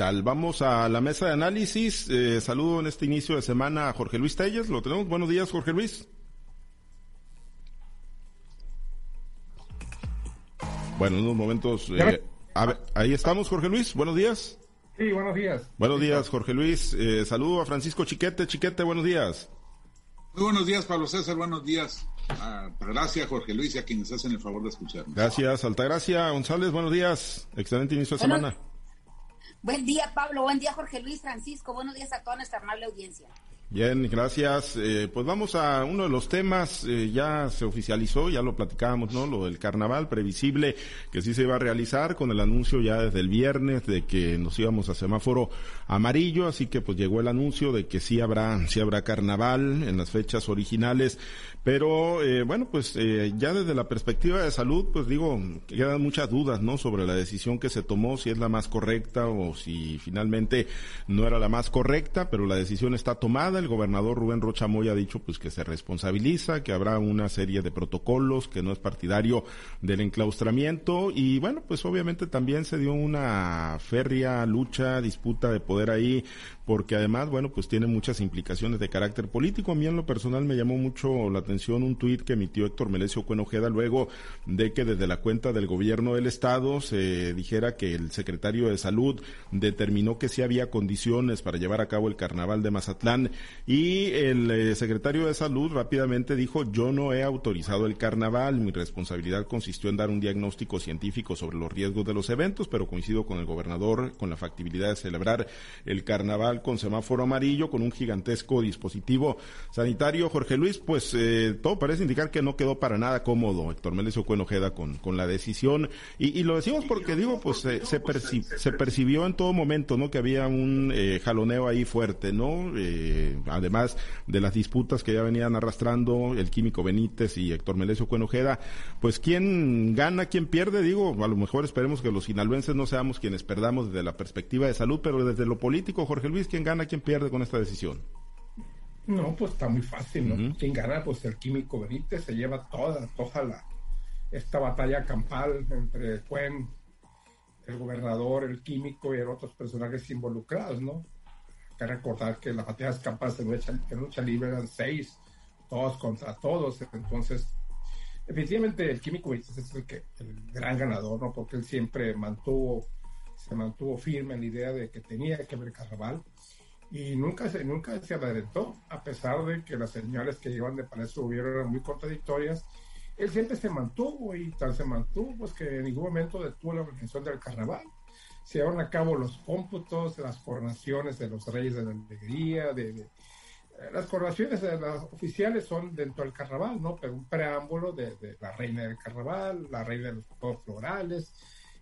Digital. Vamos a la mesa de análisis. Eh, saludo en este inicio de semana a Jorge Luis Telles. Lo tenemos. Buenos días, Jorge Luis. Bueno, en unos momentos. Eh, ahí estamos, Jorge Luis. Buenos días. Sí, buenos días. Buenos días, Jorge Luis. Eh, saludo a Francisco Chiquete. Chiquete, buenos días. Muy buenos días, Pablo César. Buenos días. Ah, gracias, Jorge Luis, y a quienes hacen el favor de escucharnos. Gracias, Altagracia González. Buenos días. Excelente inicio de semana. Buen día, Pablo. Buen día, Jorge Luis Francisco. Buenos días a toda nuestra amable audiencia. Bien, gracias. Eh, pues vamos a uno de los temas, eh, ya se oficializó, ya lo platicábamos, ¿no? Lo del carnaval previsible que sí se iba a realizar con el anuncio ya desde el viernes de que nos íbamos a semáforo amarillo, así que pues llegó el anuncio de que sí habrá, sí habrá carnaval en las fechas originales, pero eh, bueno, pues eh, ya desde la perspectiva de salud, pues digo, quedan muchas dudas, ¿no? Sobre la decisión que se tomó, si es la más correcta o si finalmente no era la más correcta, pero la decisión está tomada el gobernador Rubén Rocha Moya ha dicho pues que se responsabiliza, que habrá una serie de protocolos, que no es partidario del enclaustramiento y bueno, pues obviamente también se dio una férrea lucha, disputa de poder ahí, porque además, bueno, pues tiene muchas implicaciones de carácter político. A mí en lo personal me llamó mucho la atención un tuit que emitió Héctor Melesio Cuenojeda luego de que desde la cuenta del gobierno del estado se dijera que el secretario de salud determinó que sí había condiciones para llevar a cabo el carnaval de Mazatlán y el eh, secretario de Salud rápidamente dijo, yo no he autorizado el carnaval, mi responsabilidad consistió en dar un diagnóstico científico sobre los riesgos de los eventos, pero coincido con el gobernador con la factibilidad de celebrar el carnaval con semáforo amarillo, con un gigantesco dispositivo sanitario. Jorge Luis, pues eh, todo parece indicar que no quedó para nada cómodo Héctor Melesio Cuenojeda con, con la decisión. Y, lo decimos porque, digo, pues se, se, percibió en todo momento, ¿no? Que había un eh, jaloneo ahí fuerte, ¿no? Además de las disputas que ya venían arrastrando el químico Benítez y Héctor Melesio Cuenojeda, pues quién gana, quién pierde, digo, a lo mejor esperemos que los sinaloenses no seamos quienes perdamos desde la perspectiva de salud, pero desde lo político, Jorge Luis, ¿quién gana, quién pierde con esta decisión? No, pues está muy fácil, ¿no? ¿Quién gana? Pues el químico Benítez se lleva toda, toda la, esta batalla campal entre Cuen, el gobernador, el químico y otros personajes involucrados, ¿no? Que recordar que las batallas campales en lucha, lucha libre eran seis, todos contra todos. Entonces, efectivamente, el Químico es el, que, el gran ganador, ¿no? Porque él siempre mantuvo, se mantuvo firme en la idea de que tenía que haber carnaval y nunca se, nunca se adelantó, a pesar de que las señales que llevan de su gobierno eran muy contradictorias. Él siempre se mantuvo y tal se mantuvo, pues que en ningún momento detuvo la organización del carnaval se llevaron a cabo los cómputos, las coronaciones de los reyes de la alegría, de, eh, las coronaciones de las oficiales son dentro del carnaval, ¿no? Pero un preámbulo de, la reina del carnaval, la reina de los juegos florales,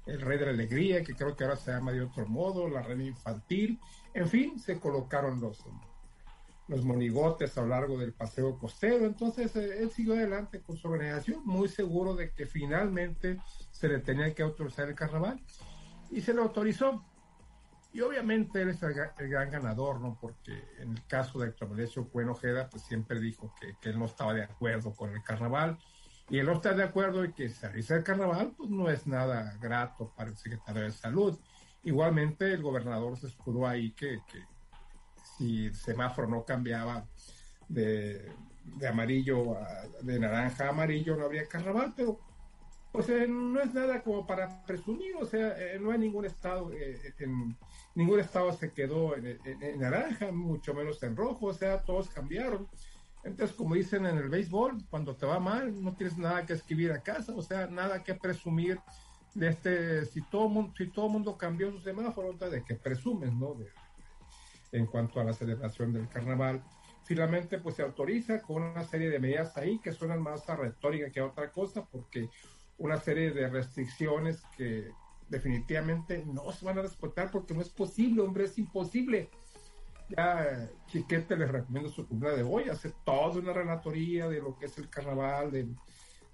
el rey de la alegría, que creo que ahora se llama de otro modo, la reina infantil, en fin, se colocaron los, los monigotes a lo largo del paseo costero, entonces eh, él siguió adelante con su organización, muy seguro de que finalmente se le tenía que autorizar el carnaval y se le autorizó. Y obviamente él es el, gran ganador, ¿no? Porque en el caso de Héctor Melesio Ojeda, pues siempre dijo que, él no estaba de acuerdo con el carnaval. Y él no está de acuerdo y que se realice el carnaval, pues no es nada grato para el secretario de Salud. Igualmente el gobernador se escudó ahí que, que si el semáforo no cambiaba de, de amarillo a, de naranja a amarillo, no habría carnaval, pero pues eh, no es nada como para presumir, o sea, eh, no hay ningún estado, eh, en, ningún estado se quedó en, naranja, mucho menos en rojo, o sea, todos cambiaron. Entonces, como dicen en el béisbol, cuando te va mal, no tienes nada que escribir a casa, o sea, nada que presumir de este, si todo mundo, si todo mundo cambió su semáforo, de que presumes, ¿no? en cuanto a la celebración del carnaval. Finalmente, pues se autoriza con una serie de medidas ahí que suenan más a retórica que a otra cosa, porque una serie de restricciones que definitivamente no se van a respetar porque no es posible, hombre, es imposible. Ya Chiquete les recomiendo su cultura de hoy, hace toda una relatoría de lo que es el carnaval, de,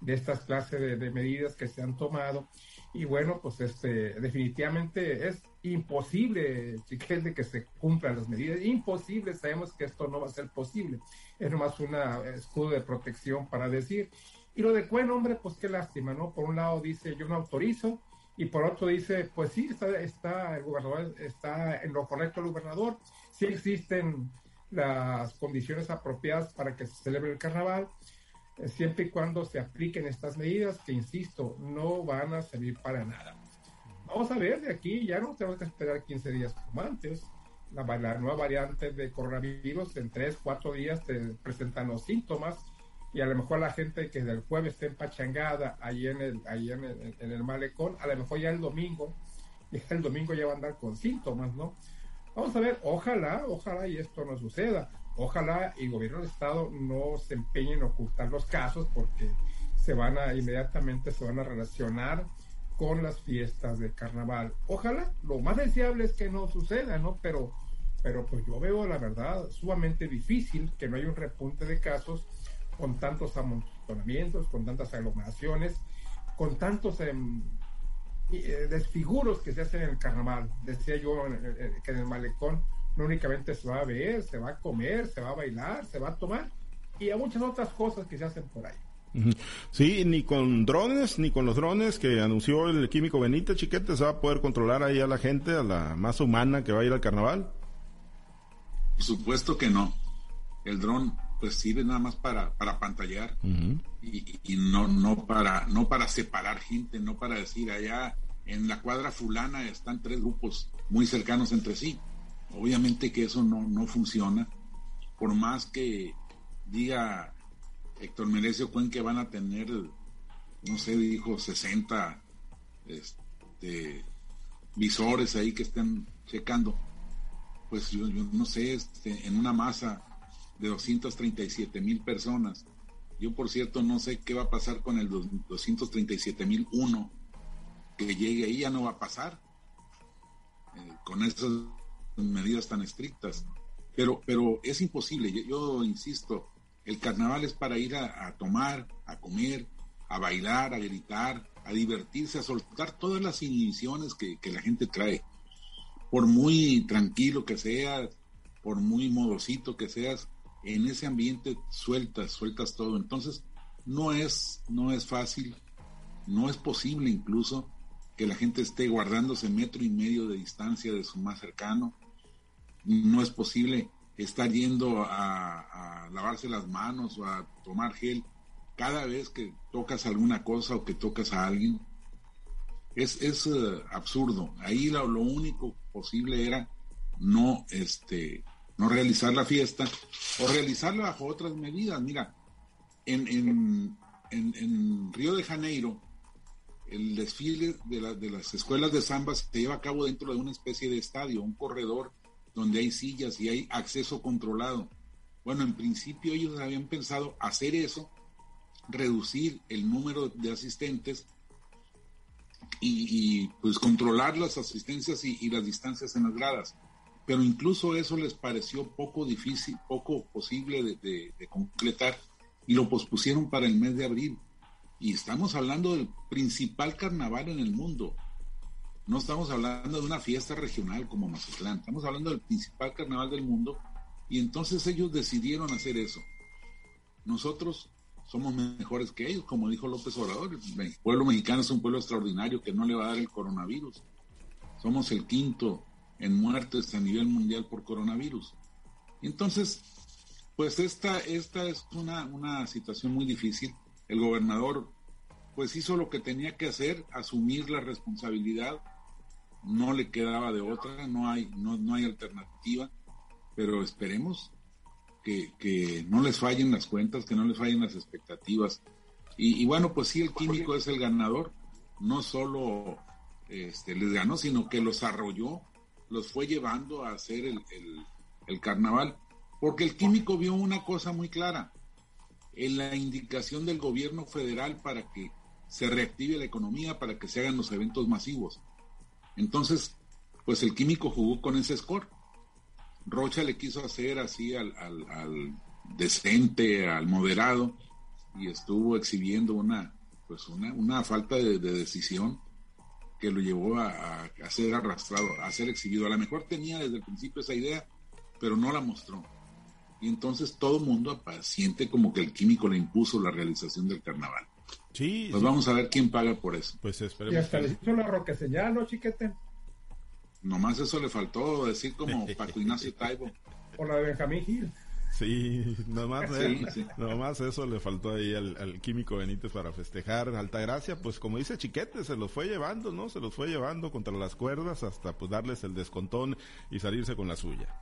estas clases de, medidas que se han tomado. Y bueno, pues este, definitivamente es imposible, Chiquete, que se cumplan las medidas. Imposible, sabemos que esto no va a ser posible. Es nomás un escudo de protección para decir, y lo de Cuen, hombre, pues qué lástima, ¿no? Por un lado dice, yo no autorizo, y por otro dice, pues sí, está, está el gobernador, está en lo correcto el gobernador, sí existen las condiciones apropiadas para que se celebre el carnaval, eh, siempre y cuando se apliquen estas medidas que, insisto, no van a servir para nada. Vamos a ver, de aquí ya no tenemos que esperar 15 días como antes. La, la nueva variante de coronavirus en 3, 4 días te presentan los síntomas y a lo mejor la gente que del jueves está empachangada ahí en el, ahí en el, en el malecón, a lo mejor ya el domingo, ya el domingo ya va a andar con síntomas, ¿no? Vamos a ver, ojalá, ojalá y esto no suceda. Ojalá el gobierno del estado no se empeñe en ocultar los casos porque se van a inmediatamente se van a relacionar con las fiestas de carnaval. Ojalá, lo más deseable es que no suceda, ¿no? Pero, pero pues yo veo la verdad sumamente difícil que no haya un repunte de casos con tantos amontonamientos, con tantas aglomeraciones, con tantos em, eh, desfiguros que se hacen en el carnaval. Decía yo que en el malecón no únicamente se va a ver, se va a comer, se va a bailar, se va a tomar y a muchas otras cosas que se hacen por ahí. Sí, ni con drones, ni con los drones que anunció el químico Benítez Chiquete se va a poder controlar ahí a la gente, a la masa humana que va a ir al carnaval. Por supuesto que no. El dron pues sirve nada más para, para pantallar y, no, no, para, no para separar gente, no para decir allá en la cuadra fulana están tres grupos muy cercanos entre sí. Obviamente que eso no, no funciona, por más que diga Héctor Merecio Cuen que van a tener, no sé, dijo 60 este, visores ahí que estén checando. Pues yo, yo no sé, este, en una masa de 237 mil personas. Yo, por cierto, no sé qué va a pasar con el 237 mil uno que llegue ahí, ya no va a pasar eh, con esas medidas tan estrictas. Pero, pero es imposible, yo, insisto, el carnaval es para ir a, tomar, a comer, a bailar, a gritar, a divertirse, a soltar todas las inhibiciones que, que la gente trae. Por muy tranquilo que seas, por muy modosito que seas, en ese ambiente sueltas, sueltas todo. Entonces, no es, no es fácil, no es posible incluso que la gente esté guardándose metro y medio de distancia de su más cercano. No es posible estar yendo a, lavarse las manos o a tomar gel cada vez que tocas alguna cosa o que tocas a alguien. Es, es eh, absurdo. Ahí lo, lo, único posible era no este, no realizar la fiesta o realizarla bajo otras medidas. Mira, en, en, en, Río de Janeiro, el desfile de, de, las escuelas de samba se lleva a cabo dentro de una especie de estadio, un corredor donde hay sillas y hay acceso controlado. Bueno, en principio ellos habían pensado hacer eso, reducir el número de asistentes y, pues controlar las asistencias y, y, las distancias en las gradas pero incluso eso les pareció poco difícil, poco posible de, completar y lo pospusieron para el mes de abril. Y estamos hablando del principal carnaval en el mundo. No estamos hablando de una fiesta regional como Mazatlán, estamos hablando del principal carnaval del mundo y entonces ellos decidieron hacer eso. Nosotros somos mejores que ellos, como dijo López Obrador. El pueblo mexicano es un pueblo extraordinario que no le va a dar el coronavirus. Somos el quinto en muertes a nivel mundial por coronavirus. Entonces, pues esta, esta es una, una situación muy difícil. El gobernador pues hizo lo que tenía que hacer, asumir la responsabilidad, no le quedaba de otra, no hay, no, no hay alternativa, pero esperemos que, que, no les fallen las cuentas, que no les fallen las expectativas. Y, y bueno, pues sí, el químico es el ganador, no solo este, les ganó, sino que los arrolló los fue llevando a hacer el, carnaval, porque el químico vio una cosa muy clara, en la indicación del gobierno federal para que se reactive la economía, para que se hagan los eventos masivos. Entonces, pues el químico jugó con ese score. Rocha le quiso hacer así al, decente, al moderado, y estuvo exhibiendo una, pues una, una falta de decisión que lo llevó a, ser arrastrado, a ser exhibido. A lo mejor tenía desde el principio esa idea, pero no la mostró. Y entonces todo el mundo siente como que el químico le impuso la realización del carnaval. Sí. Pues vamos a ver quién paga por eso. Pues esperemos. Y hasta le hizo la roque señal, ¿no, chiquete? Nomás eso le faltó decir como Paco Ignacio Taibo. O la de Benjamín Gil. Sí, nomás, nomás eso le faltó ahí al, químico Benítez para festejar. Altagracia, pues como dice Chiquete, se los fue llevando, ¿no? Se los fue llevando contra las cuerdas hasta pues darles el descontón y salirse con la suya.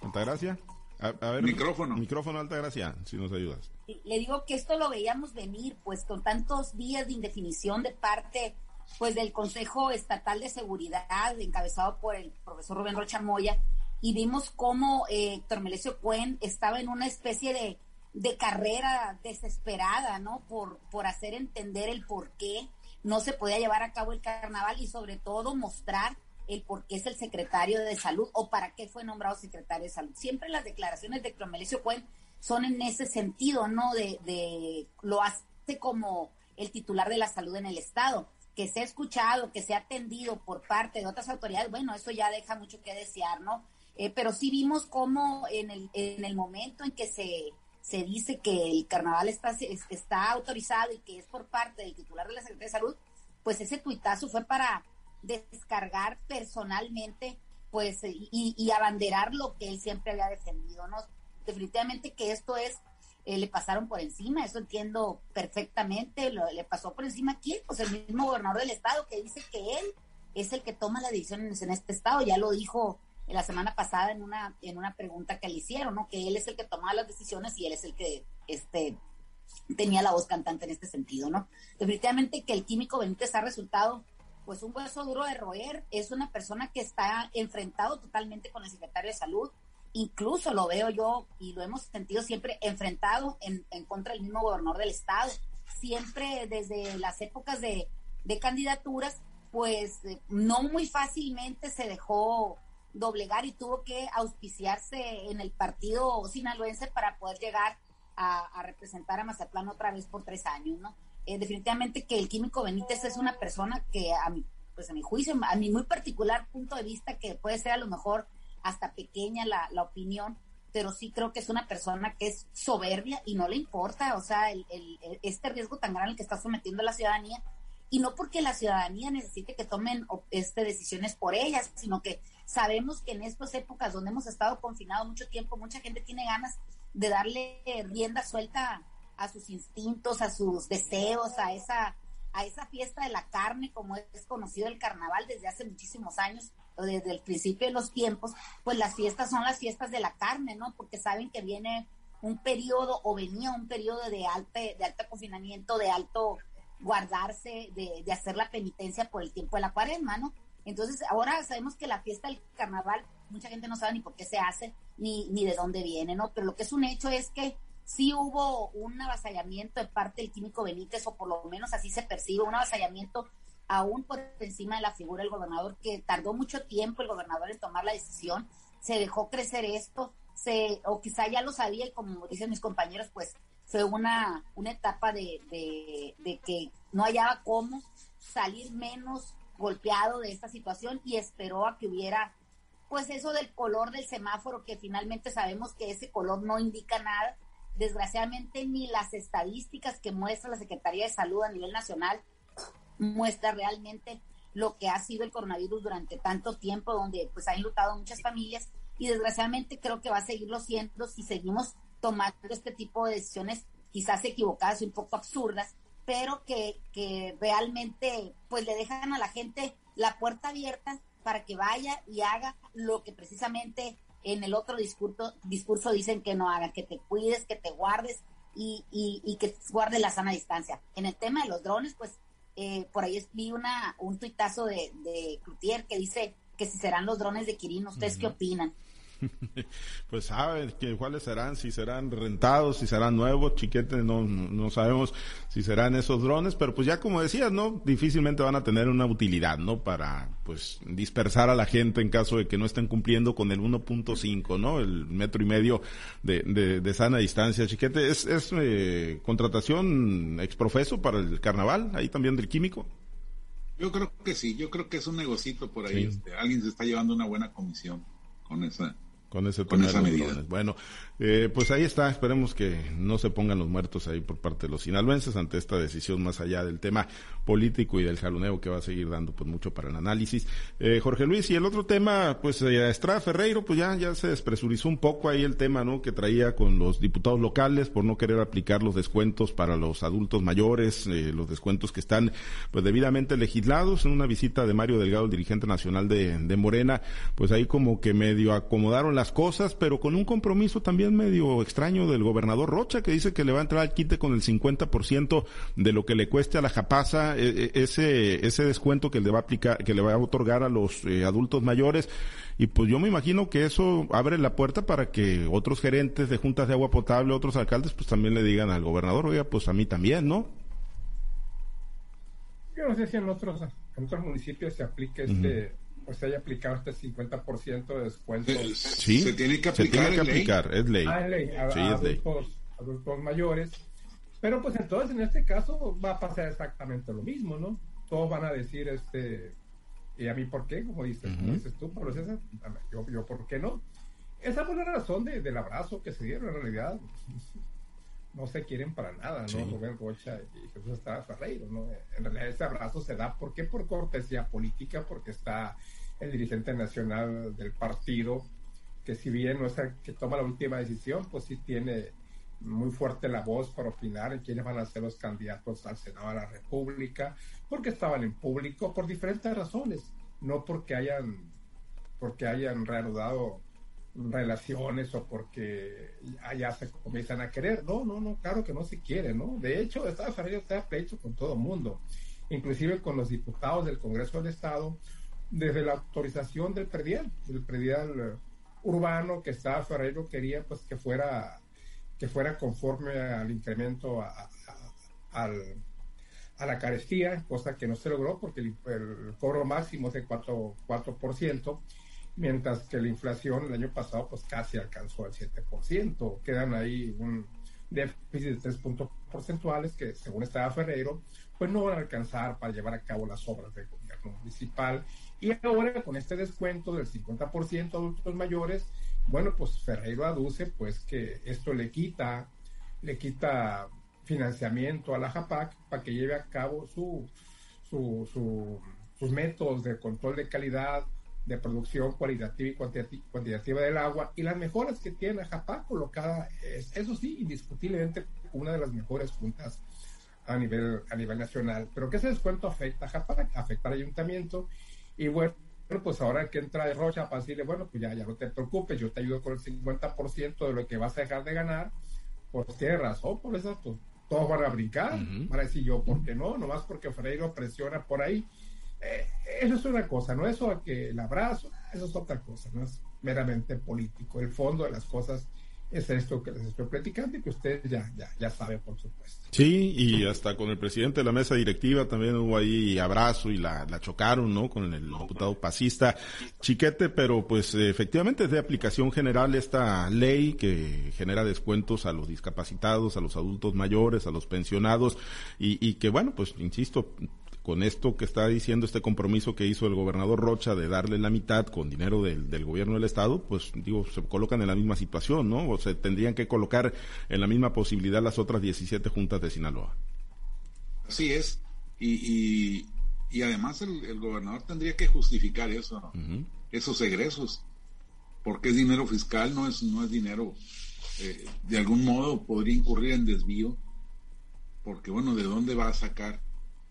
Altagracia. A, a ver, micrófono. Micrófono, Altagracia, si nos ayudas. Le digo que esto lo veíamos venir, pues con tantos días de indefinición de parte pues del Consejo Estatal de Seguridad, encabezado por el profesor Rubén Rocha Moya, y vimos cómo eh, Héctor Melesio Cuen estaba en una especie de, de, carrera desesperada, ¿no? Por, por hacer entender el por qué no se podía llevar a cabo el carnaval y sobre todo mostrar el por qué es el secretario de salud o para qué fue nombrado secretario de salud. Siempre las declaraciones de Héctor Melesio Cuen son en ese sentido, ¿no? De, de lo hace como el titular de la salud en el Estado que se ha escuchado, que se ha atendido por parte de otras autoridades, bueno, eso ya deja mucho que desear, ¿no? Eh, pero sí vimos cómo en el, en el momento en que se, se dice que el carnaval está, está autorizado y que es por parte del titular de la Secretaría de Salud, pues ese tuitazo fue para descargar personalmente pues y, y abanderar lo que él siempre había defendido, ¿no? Definitivamente que esto es eh, le pasaron por encima, eso entiendo perfectamente, le pasó por encima quién, pues el mismo gobernador del estado que dice que él es el que toma las decisiones en este estado, ya lo dijo la semana pasada en una en una pregunta que le hicieron, ¿no? Que él es el que toma las decisiones y él es el que este tenía la voz cantante en este sentido, ¿no? Definitivamente que el químico Benítez ha resultado pues un hueso duro de roer, es una persona que está enfrentado totalmente con el secretario de salud, incluso lo veo yo y lo hemos sentido siempre enfrentado en, contra del mismo gobernador del estado, siempre desde las épocas de, candidaturas, pues eh, no muy fácilmente se dejó doblegar y tuvo que auspiciarse en el partido sinaloense para poder llegar a, representar a Mazatlán otra vez por tres años, ¿no? Eh, definitivamente que el químico Benítez es una persona que a mi, pues a mi juicio, a mi muy particular punto de vista, que puede ser a lo mejor hasta pequeña la, la opinión, pero sí creo que es una persona que es soberbia y no le importa, o sea, el, el, este riesgo tan grande que está sometiendo la ciudadanía, y no porque la ciudadanía necesite que tomen este, decisiones por ellas, sino que sabemos que en estas épocas donde hemos estado confinados mucho tiempo, mucha gente tiene ganas de darle rienda suelta a sus instintos, a sus deseos, a esa, a esa fiesta de la carne, como es conocido el carnaval desde hace muchísimos años, desde el principio de los tiempos, pues las fiestas son las fiestas de la carne, ¿no? Porque saben que viene un periodo o venía un periodo de alto, de alto confinamiento, de alto guardarse, de, de hacer la penitencia por el tiempo de la cuaresma, ¿no? Entonces ahora sabemos que la fiesta del carnaval, mucha gente no sabe ni por qué se hace, ni, ni de dónde viene, ¿no? Pero lo que es un hecho es que sí hubo un avasallamiento de parte del químico Benítez, o por lo menos así se percibe, un avasallamiento aún por encima de la figura del gobernador, que tardó mucho tiempo el gobernador en tomar la decisión, se dejó crecer esto, se, o quizá ya lo sabía y como dicen mis compañeros, pues fue una, una etapa de, de, que no hallaba cómo salir menos golpeado de esta situación y esperó a que hubiera pues eso del color del semáforo que finalmente sabemos que ese color no indica nada. Desgraciadamente ni las estadísticas que muestra la Secretaría de Salud a nivel nacional muestra realmente lo que ha sido el coronavirus durante tanto tiempo, donde pues han lutado muchas familias y desgraciadamente creo que va a seguirlo siendo si seguimos tomando este tipo de decisiones quizás equivocadas y un poco absurdas, pero que, que realmente pues le dejan a la gente la puerta abierta para que vaya y haga lo que precisamente en el otro discurso, dicen que no haga, que te cuides, que te guardes y, y, y que guardes la sana distancia. En el tema de los drones, pues eh, por ahí vi una, un tuitazo de, de Cloutier que dice que si serán los drones de Quirino. ¿Ustedes qué opinan? pues saben que cuáles serán, si serán rentados, si serán nuevos, chiquete, no, no sabemos si serán esos drones, pero pues ya como decías, ¿no? Difícilmente van a tener una utilidad, ¿no? Para, pues, dispersar a la gente en caso de que no estén cumpliendo con el 1.5, ¿no? El metro y medio de, de, sana distancia, chiquete. ¿Es, es eh, contratación exprofeso para el carnaval, ahí también del químico? Yo creo que sí, yo creo que es un negocito por ahí. Este, alguien se está llevando una buena comisión con esa con ese con esa medida. Bueno, eh, pues ahí está. Esperemos que no se pongan los muertos ahí por parte de los sinaloenses ante esta decisión más allá del tema político y del jaloneo que va a seguir dando pues mucho para el análisis. Eh, Jorge Luis, y el otro tema, pues eh, Estrada Ferreiro, pues ya, ya se despresurizó un poco ahí el tema, ¿no? Que traía con los diputados locales por no querer aplicar los descuentos para los adultos mayores, eh, los descuentos que están pues debidamente legislados en una visita de Mario Delgado, el dirigente nacional de, de Morena, pues ahí como que medio acomodaron las cosas, pero con un compromiso también medio extraño del gobernador Rocha, que dice que le va a entrar al quite con el 50% de lo que le cueste a la Japasa e, e, ese, ese descuento que le va a aplicar, que le va a otorgar a los eh, adultos mayores. Y pues yo me imagino que eso abre la puerta para que otros gerentes de juntas de agua potable, otros alcaldes, pues también le digan al gobernador, oiga, pues a mí también, ¿no? Yo no sé si en otros, en otros municipios se aplique este pues se haya aplicado este 50% de descuento. Sí, se tiene que aplicar, es ley. Ah, es ley, a, sí, adultos, adultos mayores. Pero pues entonces en este caso va a pasar exactamente lo mismo, ¿no? Todos van a decir, este, ¿y a mí por qué? Como dices, dices tú, Pablo César, yo, yo por qué no. Esa fue la razón de, del abrazo que se dieron en realidad. No se quieren para nada, ¿no? Rubén Rocha y Jesús Estrada Ferreiro, ¿no? En realidad ese abrazo se da, ¿por qué? Por cortesía política, porque está el dirigente nacional del partido, que si bien no es el que toma la última decisión, pues sí tiene muy fuerte la voz para opinar en quiénes van a ser los candidatos al Senado de la República, porque estaban en público por diferentes razones, no porque hayan, porque hayan reanudado relaciones o porque allá se comienzan a querer. No, no, no, claro que no se quiere, ¿no? De hecho, Estado Ferreira está a pleito con todo el mundo, inclusive con los diputados del Congreso del Estado, desde la autorización del predial, del predial urbano que Estado Ferreiro quería pues que fuera que fuera conforme al incremento a, la carestía, cosa que no se logró porque el, cobro máximo es de 4%, 4%, mientras que la inflación el año pasado pues casi alcanzó el 7%. Quedan ahí un déficit de 3 puntos porcentuales que según estaba Ferreiro, pues no van a alcanzar para llevar a cabo las obras del gobierno municipal. Y ahora con este descuento del 50% adultos mayores, bueno, pues Ferreiro aduce pues que esto le quita, le quita financiamiento a la JAPAC para que lleve a cabo su, sus métodos de control de calidad, de producción cualitativa y cuantitativa del agua y las mejoras que tiene la JAPAC colocada, es, eso sí, indiscutiblemente una de las mejores juntas a nivel, a nivel nacional. Pero que ese descuento afecta a JAPAC, afecta al ayuntamiento y bueno, pues ahora que entra de Rocha para decirle, bueno, pues ya, ya no te preocupes, yo te ayudo con el 50% de lo que vas a dejar de ganar, pues tiene razón, por eso pues, todos van a brincar, van a decir yo, ¿por qué no? Nomás porque Freire presiona por ahí. Eh, eso es una cosa, ¿no? Eso que el abrazo, eso es otra cosa, no es meramente político. El fondo de las cosas es esto que les estoy platicando y que ustedes ya, ya, ya saben, por supuesto. Sí, y hasta con el presidente de la mesa directiva también hubo ahí abrazo y la, la chocaron, ¿no? Con el diputado pasista Chiquete, pero pues efectivamente es de aplicación general esta ley que genera descuentos a los discapacitados, a los adultos mayores, a los pensionados y que bueno, pues insisto, con esto que está diciendo este compromiso que hizo el gobernador Rocha de darle la mitad con dinero del, del, gobierno del estado, pues digo, se colocan en la misma situación, ¿no? O se tendrían que colocar en la misma posibilidad las otras 17 juntas de Sinaloa. Así es. Y, y, además el, gobernador tendría que justificar eso, esos egresos, porque es dinero fiscal, no es, no es dinero, eh, de algún modo podría incurrir en desvío, porque bueno, ¿de dónde va a sacar?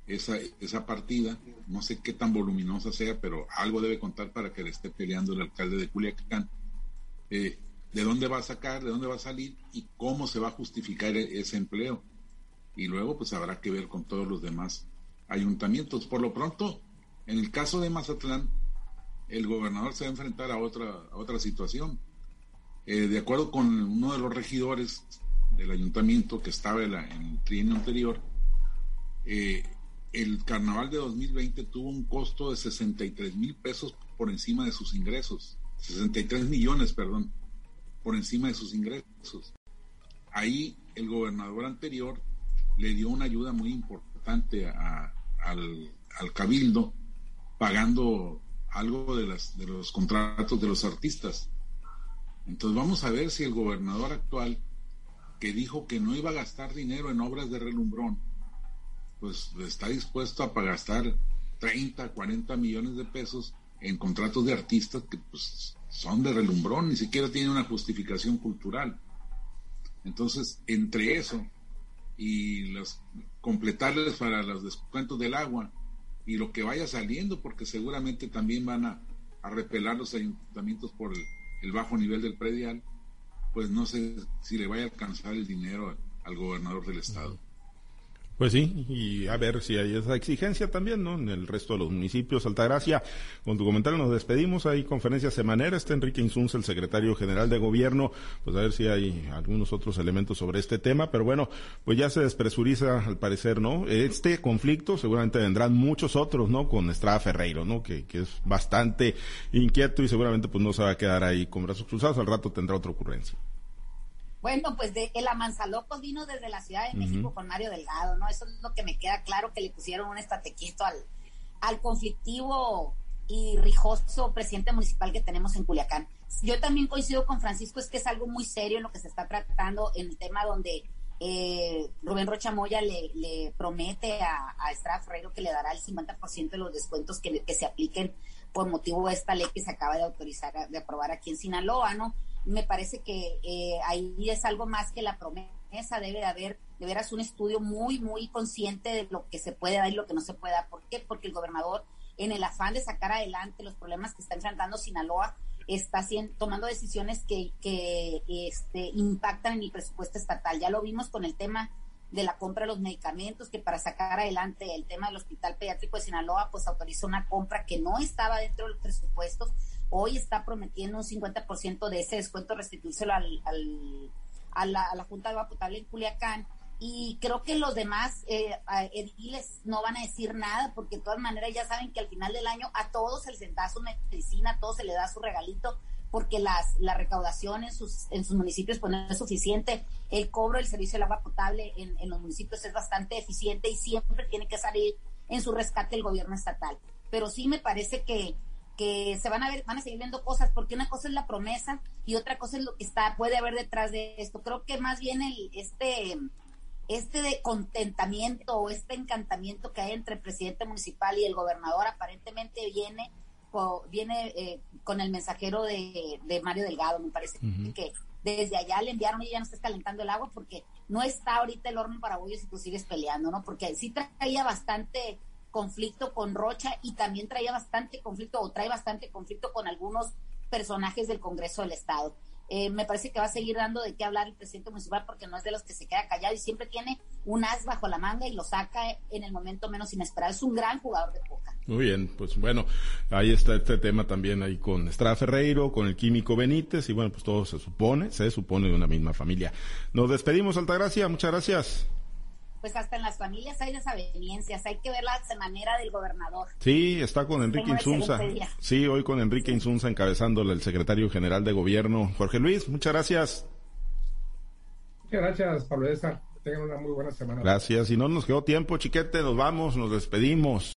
Esa, esa partida, no sé qué tan voluminosa sea, pero algo debe contar para que le esté peleando el alcalde de Culiacán. Eh, ¿De dónde va a sacar, de dónde va a salir y cómo se va a justificar e-, ese empleo? Y luego pues habrá que ver con todos los demás ayuntamientos. Por lo pronto, en el caso de Mazatlán, el gobernador se va a enfrentar a otra, a otra situación. Eh, de acuerdo con uno de los regidores del ayuntamiento que estaba en, el trienio anterior, eh, el carnaval de 2020 tuvo un costo de 63 mil pesos por encima de sus ingresos, 63 millones, perdón, por encima de sus ingresos. Ahí el gobernador anterior le dio una ayuda muy importante al, cabildo, pagando algo de, las, de los contratos de los artistas. Entonces vamos a ver si el gobernador actual, que dijo que no iba a gastar dinero en obras de relumbrón, pues está dispuesto a gastar 30, 40 millones de pesos en contratos de artistas que pues son de relumbrón, ni siquiera tienen una justificación cultural. Entonces, entre eso y los completarles para los descuentos del agua y lo que vaya saliendo, porque seguramente también van a, repelar los ayuntamientos por el, bajo nivel del predial, pues no sé si le vaya a alcanzar el dinero al gobernador del estado. Pues sí, y a ver si hay esa exigencia también, ¿no? En el resto de los municipios. Altagracia, con tu comentario nos despedimos. Hay conferencia semanera. Está Enrique Insunza, el secretario general de gobierno. Pues a ver si hay algunos otros elementos sobre este tema. Pero bueno, pues ya se despresuriza al parecer, ¿no? Este conflicto seguramente vendrán muchos otros, ¿no? Con Estrada Ferreiro, ¿no? Que, que es bastante inquieto y seguramente pues no se va a quedar ahí con brazos cruzados. Al rato tendrá otra ocurrencia. Bueno, pues de el Amanzalopos vino desde la Ciudad de México con Mario Delgado, ¿no? Eso es lo que me queda claro que le pusieron un estatequito al, al conflictivo y rijoso presidente municipal que tenemos en Culiacán. Yo también coincido con Francisco, es que es algo muy serio en lo que se está tratando en el tema donde eh, Rubén Rocha Moya le, le promete a, a Estrada Ferreiro que le dará el 50% de los descuentos que, que se apliquen por motivo de esta ley que se acaba de autorizar, de aprobar aquí en Sinaloa, ¿no? Me parece que eh, ahí es algo más que la promesa, debe de haber de veras un estudio muy, muy consciente de lo que se puede dar y lo que no se puede dar. ¿Por qué? Porque el gobernador, en el afán de sacar adelante los problemas que está enfrentando Sinaloa, está haciendo, tomando decisiones que, que este, impactan en el presupuesto estatal. Ya lo vimos con el tema de la compra de los medicamentos, que para sacar adelante el tema del Hospital Pediátrico de Sinaloa, pues autorizó una compra que no estaba dentro de los presupuestos hoy está prometiendo un 50% de ese descuento restituírselo al, a, la, Junta de Agua Potable en Culiacán. Y creo que los demás eh, ediles no van a decir nada, porque de todas maneras ya saben que al final del año a todos se les da su medicina, a todos se les da su regalito, porque las, la recaudación en sus, en sus municipios pues, no es suficiente. El cobro del servicio del agua potable en, en los municipios es bastante eficiente y siempre tiene que salir en su rescate el gobierno estatal. Pero sí me parece que que se van a ver, van a seguir viendo cosas, porque una cosa es la promesa y otra cosa es lo que está, puede haber detrás de esto. Creo que más bien el, este, este de contentamiento o este encantamiento que hay entre el presidente municipal y el gobernador aparentemente viene, viene eh, con el mensajero de, Mario Delgado, me parece que desde allá le enviaron y ya no está calentando el agua porque no está ahorita el horno para bollos y tú sigues peleando, ¿no? Porque sí traía bastante conflicto con Rocha y también traía bastante conflicto o trae bastante conflicto con algunos personajes del Congreso del Estado. Eh, me parece que va a seguir dando de qué hablar el presidente municipal porque no es de los que se queda callado y siempre tiene un as bajo la manga y lo saca en el momento menos inesperado. Es un gran jugador de poca. Muy bien, pues bueno, ahí está este tema también ahí con Estrada Ferreiro, con el químico Benítez y bueno, pues todo se supone, se supone de una misma familia. Nos despedimos, Altagracia, muchas gracias pues hasta en las familias hay desavenencias, hay que ver la manera del gobernador. Sí, está con Enrique Insunza. Sí, hoy con Enrique Insunza encabezándole el secretario general de gobierno. Jorge Luis, muchas gracias. Muchas gracias, Pablo César. Tengan una muy buena semana. Gracias. Si no nos quedó tiempo, chiquete, nos vamos, nos despedimos.